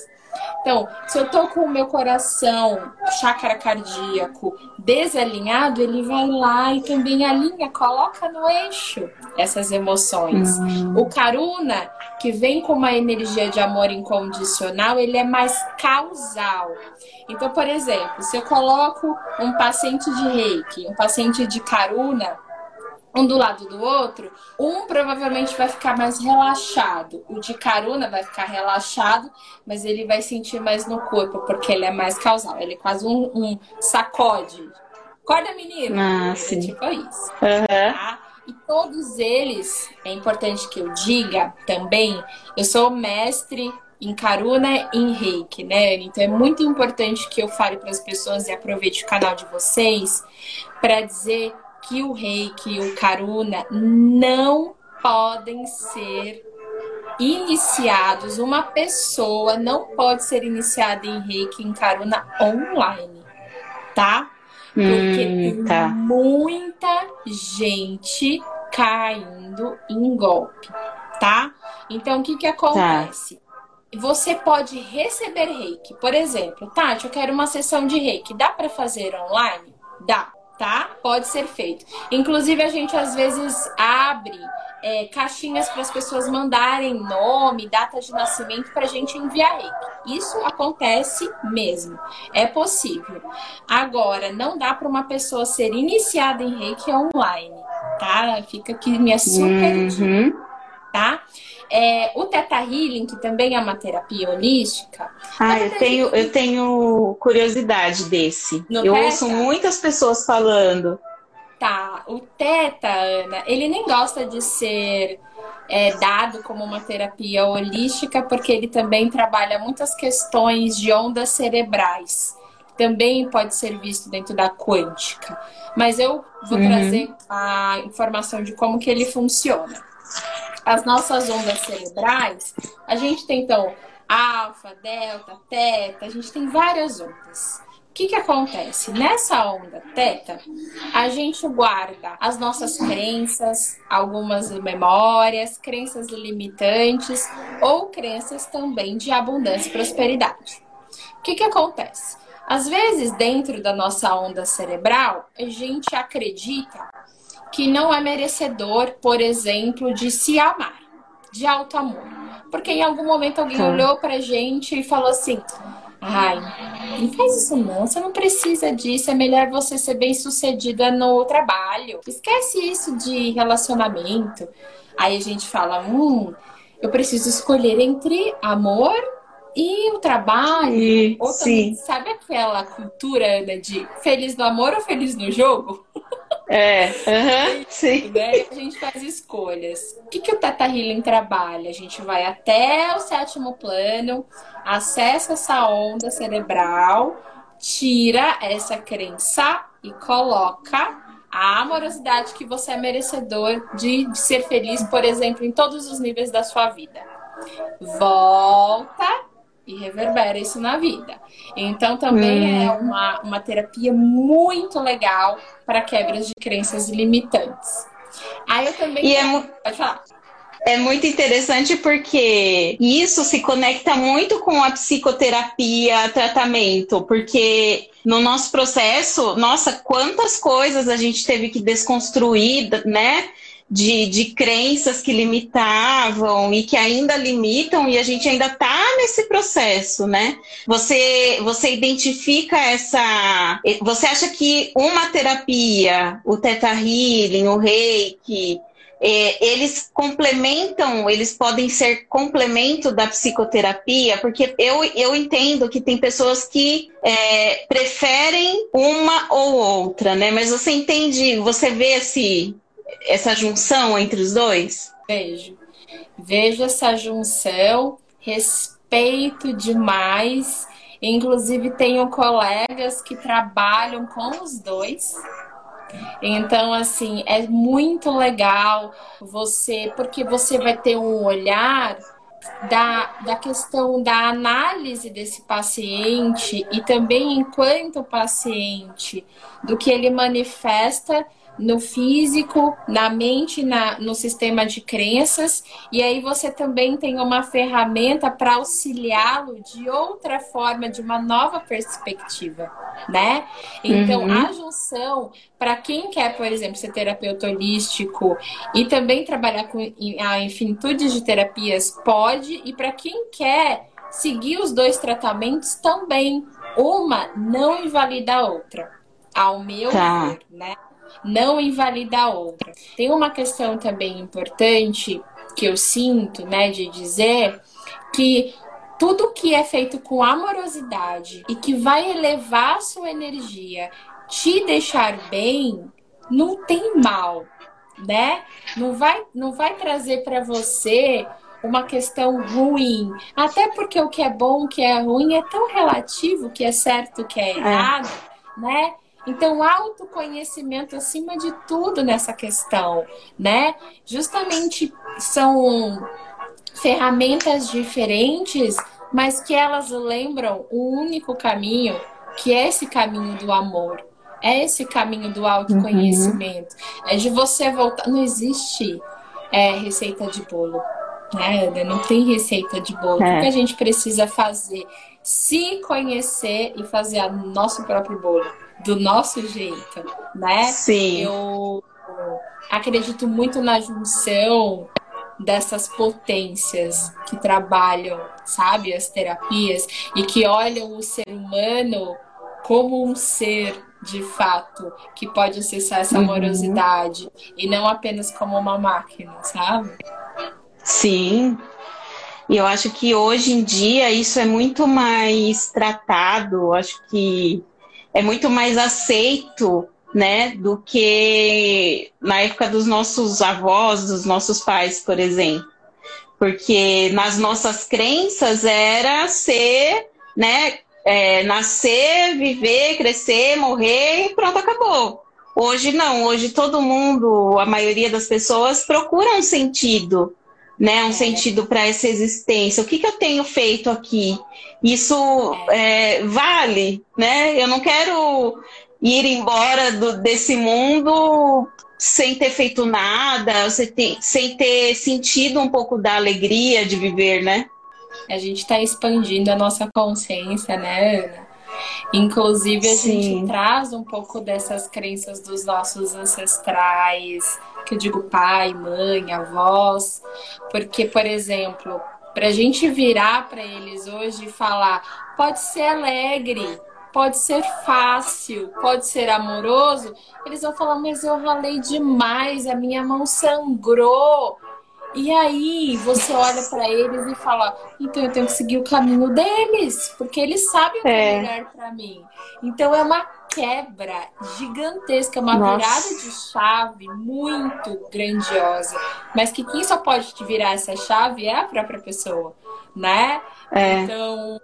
S2: Então, se eu tô com o meu coração, chácara cardíaco desalinhado, ele vai lá e também alinha, coloca no eixo essas emoções. Uhum. O Karuna, que vem com uma energia de amor incondicional, ele é mais causal. Então, por exemplo, se eu coloco um paciente de reiki, um paciente de Karuna, um do lado do outro, um provavelmente vai ficar mais relaxado. O de caruna vai ficar relaxado, mas ele vai sentir mais no corpo, porque ele é mais causal. Ele é quase um, um sacode. Acorda, menino!
S3: Ah, sim.
S2: tipo isso.
S3: Uhum. Tá?
S2: E todos eles, é importante que eu diga também, eu sou mestre em Karuna e em Reiki, né? Então é muito importante que eu fale para as pessoas e aproveite o canal de vocês para dizer que o reiki e o karuna não podem ser iniciados. Uma pessoa não pode ser iniciada em reiki e em karuna online, tá? Porque hum, tem tá. muita gente caindo em golpe, tá? Então, o que que acontece? Tá. Você pode receber reiki. Por exemplo, Tati, eu quero uma sessão de reiki. Dá para fazer online? Dá tá? Pode ser feito. Inclusive, a gente às vezes abre é, caixinhas para as pessoas mandarem nome, data de nascimento para a gente enviar reiki. Isso acontece mesmo. É possível. Agora, não dá para uma pessoa ser iniciada em reiki online, tá? Fica aqui minha super
S3: uhum.
S2: tá? É, o Teta Healing, que também é uma terapia holística.
S3: Ah, eu tenho, eu tenho curiosidade desse. No eu teta? ouço muitas pessoas falando.
S2: Tá, o Teta, Ana, ele nem gosta de ser é, dado como uma terapia holística, porque ele também trabalha muitas questões de ondas cerebrais. Também pode ser visto dentro da quântica. Mas eu vou uhum. trazer a informação de como que ele funciona as nossas ondas cerebrais, a gente tem então alfa, delta, teta, a gente tem várias ondas. O que, que acontece? Nessa onda teta, a gente guarda as nossas crenças, algumas memórias, crenças limitantes ou crenças também de abundância e prosperidade. O que, que acontece? Às vezes, dentro da nossa onda cerebral, a gente acredita que não é merecedor, por exemplo, de se amar, de alto amor. Porque em algum momento alguém tá. olhou pra gente e falou assim: ai, não faz isso não, você não precisa disso, é melhor você ser bem sucedida no trabalho. Esquece isso de relacionamento. Aí a gente fala: hum, eu preciso escolher entre amor e o trabalho.
S3: E,
S2: ou também, sabe aquela cultura, Ana, de feliz no amor ou feliz no jogo?
S3: É, uhum, sim.
S2: Né? A gente faz escolhas. O que, que o Teta Healing trabalha? A gente vai até o sétimo plano, acessa essa onda cerebral, tira essa crença e coloca a amorosidade que você é merecedor de ser feliz, por exemplo, em todos os níveis da sua vida. Volta e reverbera isso na vida. Então também é é uma, uma terapia muito legal para quebras de crenças limitantes. Aí eu também.
S3: E é, Pode falar. É muito interessante porque isso se conecta muito com a psicoterapia, tratamento, porque no nosso processo, nossa, quantas coisas a gente teve que desconstruir, né? De, de crenças que limitavam e que ainda limitam, e a gente ainda está nesse processo, né? Você, você identifica essa. Você acha que uma terapia, o Teta Healing, o Reiki, é, eles complementam, eles podem ser complemento da psicoterapia, porque eu, eu entendo que tem pessoas que é, preferem uma ou outra, né? Mas você entende, você vê esse, essa junção entre os dois?
S2: Vejo. Vejo essa junção, respeito demais. Inclusive, tenho colegas que trabalham com os dois. Então, assim, é muito legal você, porque você vai ter um olhar da, da questão da análise desse paciente e também enquanto paciente, do que ele manifesta no físico, na mente, na, no sistema de crenças, e aí você também tem uma ferramenta para auxiliá-lo de outra forma, de uma nova perspectiva, né? Então, uhum. a junção, para quem quer, por exemplo, ser terapeuta holístico e também trabalhar com a infinitude de terapias, pode, e para quem quer seguir os dois tratamentos também. Uma não invalida a outra, ao meu tá. ver, né? Não invalida a outra. Tem uma questão também importante que eu sinto, né, de dizer que tudo que é feito com amorosidade e que vai elevar a sua energia, te deixar bem, não tem mal, né? Não vai, não vai trazer para você uma questão ruim. Até porque o que é bom, o que é ruim é tão relativo, o que é certo, o que é errado, é. né? Então, autoconhecimento acima de tudo nessa questão, né? Justamente são ferramentas diferentes, mas que elas lembram o único caminho, que é esse caminho do amor. É esse caminho do autoconhecimento. Uhum. É de você voltar. Não existe é, receita de bolo. Né? Não tem receita de bolo. É. O que a gente precisa fazer? Se conhecer e fazer o nosso próprio bolo do nosso jeito, né?
S3: Sim.
S2: Eu acredito muito na junção dessas potências que trabalham, sabe, as terapias e que olham o ser humano como um ser de fato que pode acessar essa uhum. amorosidade uhum. e não apenas como uma máquina, sabe?
S3: Sim. E eu acho que hoje em dia isso é muito mais tratado. Acho que é muito mais aceito, né, do que na época dos nossos avós, dos nossos pais, por exemplo. Porque nas nossas crenças era ser, né, é, nascer, viver, crescer, morrer e pronto, acabou. Hoje não, hoje todo mundo, a maioria das pessoas procura um sentido, né? Um sentido para essa existência. O que, que eu tenho feito aqui? Isso é, vale, né? Eu não quero ir embora do, desse mundo sem ter feito nada, sem ter, sentido um pouco da alegria de viver, né?
S2: A gente está expandindo a nossa consciência, né, Ana? Inclusive, a Sim. gente traz um pouco dessas crenças dos nossos ancestrais, que eu digo pai, mãe, avós, porque, por exemplo, para a gente virar para eles hoje e falar, pode ser alegre, pode ser fácil, pode ser amoroso, eles vão falar, mas eu ralei demais, a minha mão sangrou. E aí você olha para eles e fala: então eu tenho que seguir o caminho deles, porque eles sabem o que é, é melhor para mim. Então é uma quebra gigantesca, uma Nossa. virada de chave muito grandiosa, mas que quem só pode te virar essa chave é a própria pessoa, né? É. Então,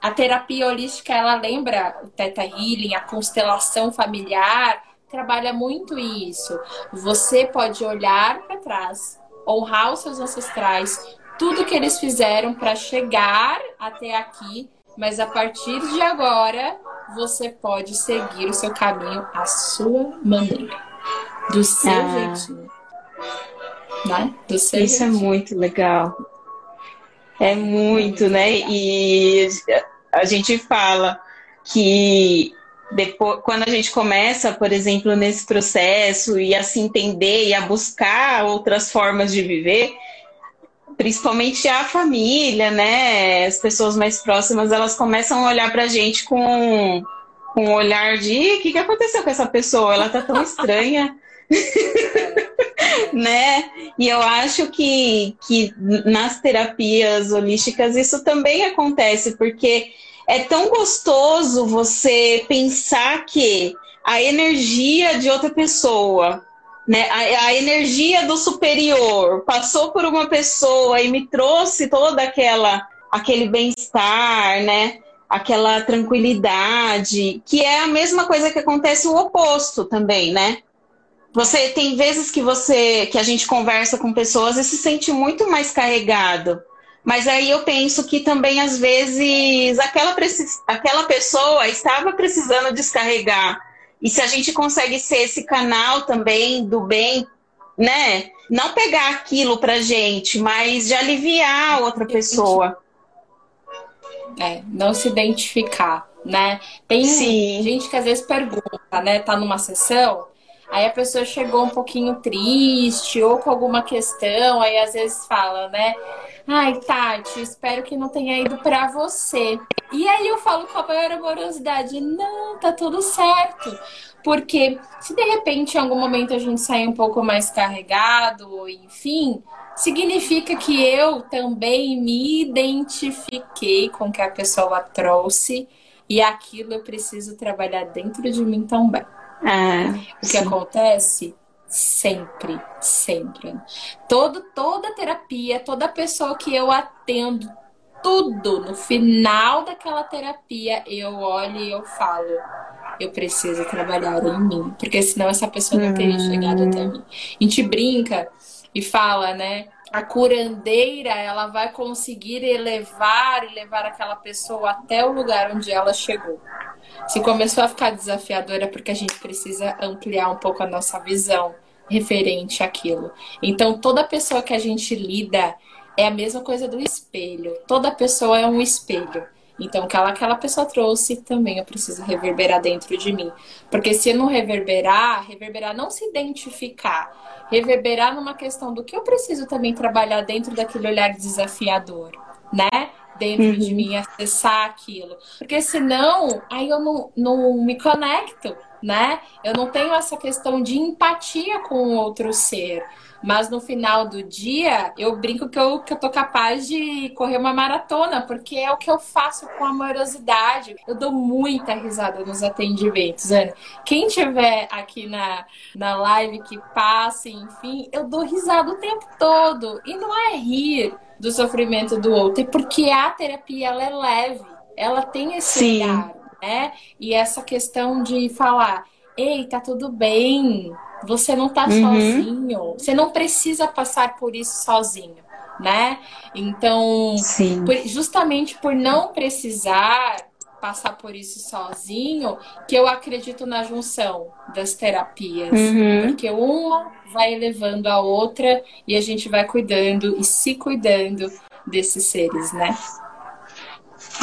S2: a terapia holística, ela lembra o Teta Healing, a constelação familiar, trabalha muito isso. Você pode olhar para trás, honrar os seus ancestrais, tudo que eles fizeram para chegar até aqui, mas a partir de agora você pode seguir o seu caminho à sua maneira, do seu ah. jeitinho. Né?
S3: Do seu Isso é jeitinho. é muito legal. É muito, né? E a gente fala que depois, quando a gente começa, por exemplo, nesse processo e a se entender e a buscar outras formas de viver, principalmente a família, né? As pessoas mais próximas, elas começam a olhar para a gente com, com um olhar de o que, que aconteceu com essa pessoa? Ela tá tão estranha. né? E eu acho que, que nas terapias holísticas isso também acontece, porque é tão gostoso você pensar que a energia de outra pessoa, né, a, a energia do superior passou por uma pessoa e me trouxe toda aquela aquele bem-estar, né? Aquela tranquilidade, que é a mesma coisa que acontece o oposto também, né? Você tem vezes que você que a gente conversa com pessoas e se sente muito mais carregado. Mas aí eu penso que também às vezes aquela, aquela pessoa estava precisando descarregar. E se a gente consegue ser esse canal também do bem, né? Não pegar aquilo pra gente, mas de aliviar a outra pessoa.
S2: É, não se identificar, né? Tem Sim. gente que às vezes pergunta, né? Tá numa sessão, Aí a pessoa chegou um pouquinho triste ou com alguma questão, aí às vezes fala, né? Ai, Tati, espero que não tenha ido para você. E aí eu falo com a maior amorosidade: não, tá tudo certo. Porque se de repente em algum momento a gente sair um pouco mais carregado, enfim, significa que eu também me identifiquei com o que a pessoa trouxe e aquilo eu preciso trabalhar dentro de mim também. É, o que acontece sempre, sempre. Todo, toda terapia, toda pessoa que eu atendo, tudo no final daquela terapia, eu olho e eu falo. Eu preciso trabalhar em mim, porque senão essa pessoa não teria chegado até mim. A gente brinca e fala, né? A curandeira, ela vai conseguir elevar e levar aquela pessoa até o lugar onde ela chegou. Se começou a ficar desafiadora é porque a gente precisa ampliar um pouco a nossa visão referente àquilo. Então, toda pessoa que a gente lida é a mesma coisa do espelho. Toda pessoa é um espelho. Então, aquela aquela pessoa trouxe também eu preciso reverberar dentro de mim. Porque se não reverberar, reverberar não se identificar, reverberar numa questão do que eu preciso também trabalhar dentro daquele olhar desafiador, né? dentro uhum. de mim, acessar aquilo. Porque senão, aí eu não, não me conecto, né? Eu não tenho essa questão de empatia com o outro ser. Mas no final do dia, eu brinco que eu, que eu tô capaz de correr uma maratona, porque é o que eu faço com amorosidade. Eu dou muita risada nos atendimentos, Ana. Quem tiver aqui na, na live que passe, enfim, eu dou risada o tempo todo. E não é rir do sofrimento do outro, é porque a terapia ela é leve, ela tem esse Sim. olhar, né? E essa questão de falar, ei, tá tudo bem, você não tá uhum. sozinho, você não precisa passar por isso sozinho, né? Então, por, justamente por não precisar passar por isso sozinho, que eu acredito na junção das terapias. Uhum. Porque uma vai elevando a outra e a gente vai cuidando e se cuidando desses seres, né?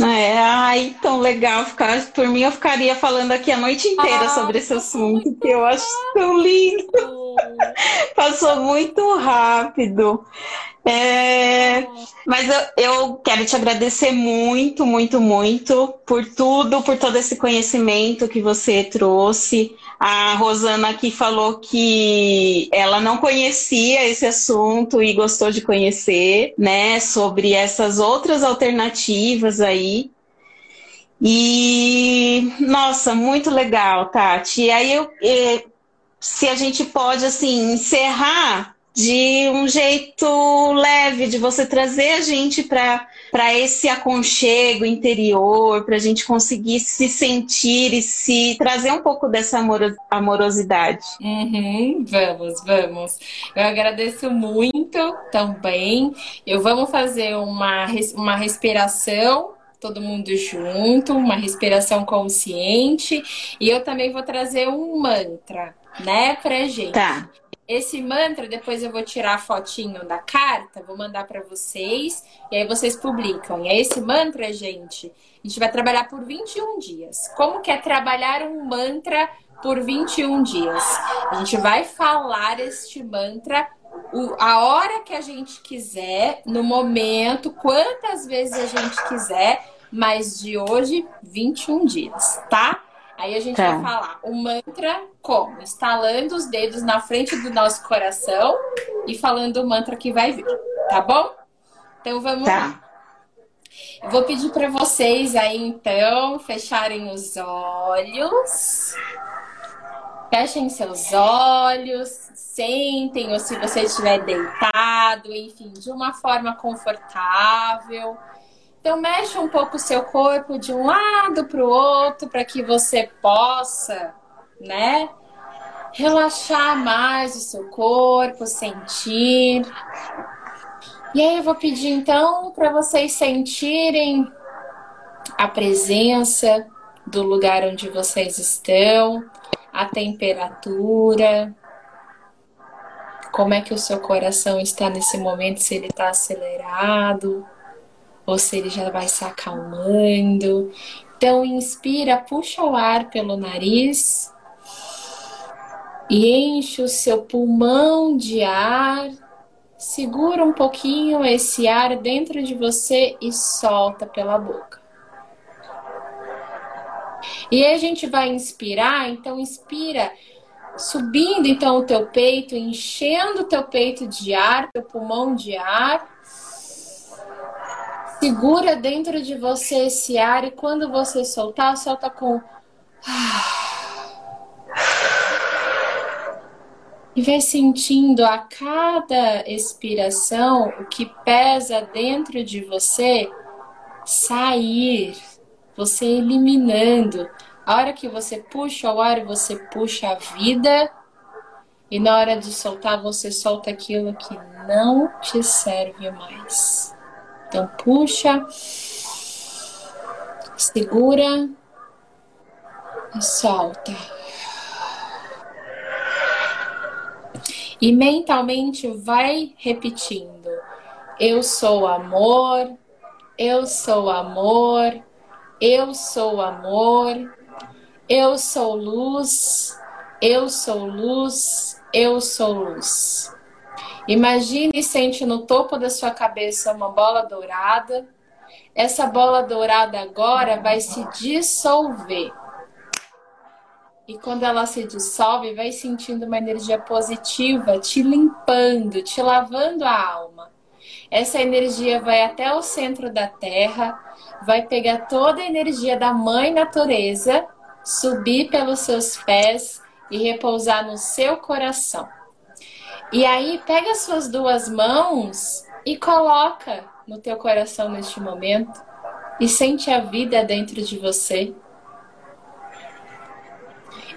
S3: É, ai, tão legal ficar. Por mim, eu ficaria falando aqui a noite inteira ah, sobre esse assunto, que eu acho tão lindo. Passou muito rápido. É, mas eu, eu, quero te agradecer muito, muito, muito por tudo, por todo esse conhecimento que você trouxe. A Rosana aqui falou que ela não conhecia esse assunto e gostou de conhecer, né, sobre essas outras alternativas aí. E nossa, muito legal, Tati. E aí eu, eh, se a gente pode assim encerrar de um jeito leve, de você trazer a gente para esse aconchego interior, para a gente conseguir se sentir e se trazer um pouco dessa amorosidade.
S2: Uhum, vamos, vamos. Eu agradeço muito também. Eu vamos fazer uma, uma respiração todo mundo junto, uma respiração consciente. E eu também vou trazer um mantra, né, pra gente.
S3: Tá.
S2: Esse mantra, depois eu vou tirar a fotinho da carta, vou mandar para vocês, e aí vocês publicam. E é esse mantra, gente, a gente vai trabalhar por 21 dias. Como que é trabalhar um mantra por 21 dias? A gente vai falar este mantra o, a hora que a gente quiser, no momento, quantas vezes a gente quiser, mas de hoje, 21 dias, tá? Aí a gente tá. vai falar o mantra como? Estalando os dedos na frente do nosso coração e falando o mantra que vai vir, tá bom? Então vamos tá. lá. Eu vou pedir para vocês aí então fecharem os olhos. Fechem seus olhos, sentem ou se você estiver deitado, enfim, de uma forma confortável. Então mexe um pouco o seu corpo de um lado para o outro para que você possa, né, relaxar mais o seu corpo, sentir. E aí eu vou pedir então para vocês sentirem a presença do lugar onde vocês estão, a temperatura, como é que o seu coração está nesse momento, se ele está acelerado se ele já vai se acalmando. Então, inspira, puxa o ar pelo nariz e enche o seu pulmão de ar. Segura um pouquinho esse ar dentro de você e solta pela boca. E aí a gente vai inspirar, então inspira subindo então o teu peito, enchendo o teu peito de ar, teu pulmão de ar. Segura dentro de você esse ar e quando você soltar, solta com. E vai sentindo a cada expiração o que pesa dentro de você sair, você eliminando. A hora que você puxa o ar, você puxa a vida. E na hora de soltar, você solta aquilo que não te serve mais. Então, puxa, segura. E solta. E mentalmente vai repetindo: Eu sou amor, eu sou amor, eu sou amor, eu sou luz, eu sou luz, eu sou luz. Imagine e sente no topo da sua cabeça uma bola dourada. Essa bola dourada agora vai se dissolver. E quando ela se dissolve, vai sentindo uma energia positiva te limpando, te lavando a alma. Essa energia vai até o centro da Terra, vai pegar toda a energia da Mãe Natureza, subir pelos seus pés e repousar no seu coração. E aí pega as suas duas mãos e coloca no teu coração neste momento e sente a vida dentro de você.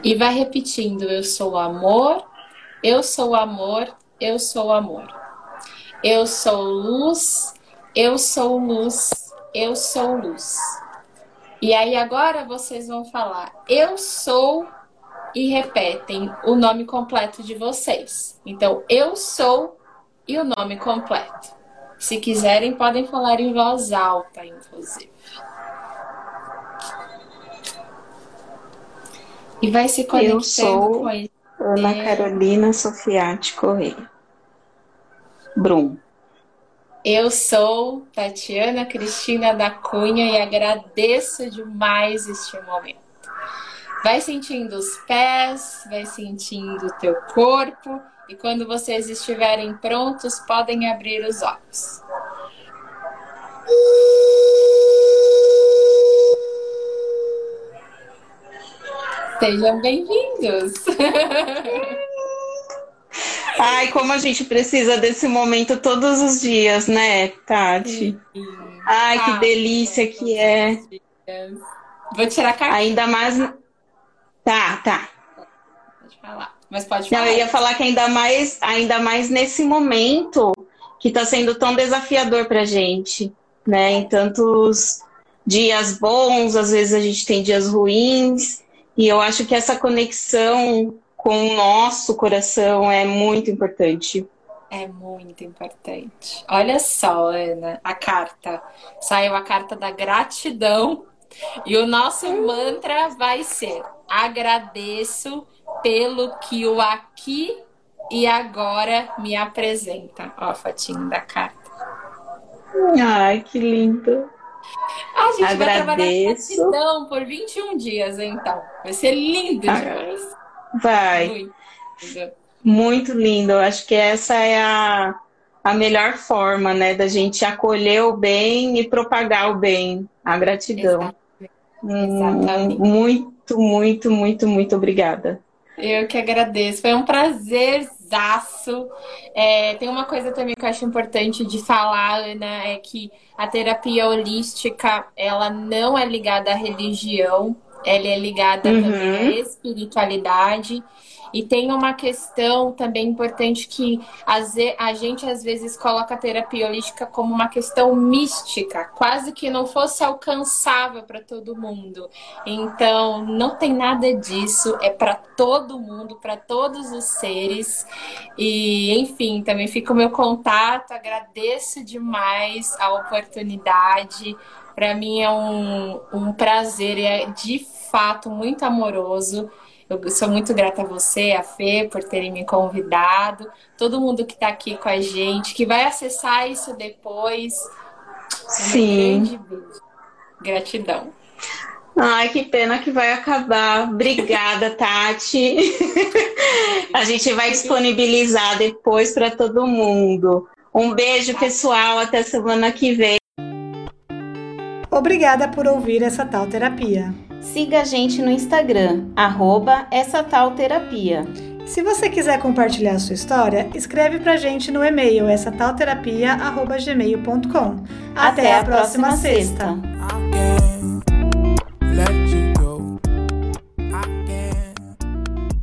S2: E vai repetindo: Eu sou amor, eu sou amor, eu sou amor. Eu sou luz, eu sou luz, eu sou luz. E aí agora vocês vão falar: Eu sou e repetem o nome completo de vocês. Então, eu sou e o nome completo. Se quiserem, podem falar em voz alta, inclusive. E vai se conectando
S3: eu sou,
S2: com.
S3: Ana Carolina Sofiati Correia. Brum.
S2: Eu sou Tatiana Cristina da Cunha e agradeço demais este momento. Vai sentindo os pés, vai sentindo o teu corpo e quando vocês estiverem prontos, podem abrir os olhos. Sejam bem-vindos!
S3: Ai, como a gente precisa desse momento todos os dias, né, Tati? Ai, que delícia que é.
S2: Vou tirar a carta.
S3: Ainda mais. Tá, tá.
S2: Pode falar. Mas pode falar.
S3: Não, eu ia falar que ainda mais, ainda mais nesse momento que está sendo tão desafiador pra gente, né? Em tantos dias bons, às vezes a gente tem dias ruins, e eu acho que essa conexão com o nosso coração é muito importante.
S2: É muito importante. Olha só, Ana, a carta. Saiu a carta da gratidão. E o nosso mantra vai ser: agradeço pelo que o aqui e agora me apresenta. Ó, a fotinho da carta.
S3: Ai, que lindo.
S2: A gente Agradeço. vai trabalhar gratidão por 21 dias, então. Vai ser lindo demais.
S3: Vai. Muito lindo. Muito lindo. Eu acho que essa é a, a melhor forma, né, da gente acolher o bem e propagar o bem, a gratidão. Exatamente. Muito, muito, muito, muito obrigada.
S2: Eu que agradeço. Foi um prazerzaço. É, tem uma coisa também que eu acho importante de falar, Ana, é que a terapia holística, ela não é ligada à religião, ela é ligada uhum. também à espiritualidade. E tem uma questão também importante que a gente às vezes coloca a terapia holística como uma questão mística, quase que não fosse alcançável para todo mundo. Então, não tem nada disso, é para todo mundo, para todos os seres. E, enfim, também fica o meu contato, agradeço demais a oportunidade. Para mim é um, um prazer, é de fato muito amoroso. Eu sou muito grata a você, a Fê, por terem me convidado. Todo mundo que está aqui com a gente, que vai acessar isso depois.
S3: Sim.
S2: Um. Gratidão.
S3: Ai, que pena que vai acabar. Obrigada, Tati. a gente vai disponibilizar depois para todo mundo. Um beijo, pessoal. Até semana que vem.
S1: Obrigada por ouvir essa tal terapia.
S3: Siga a gente no Instagram, arroba essa tal terapia.
S1: Se você quiser compartilhar a sua história, escreve pra gente no e-mail essa tal terapia, Até, Até a próxima, próxima sexta. sexta.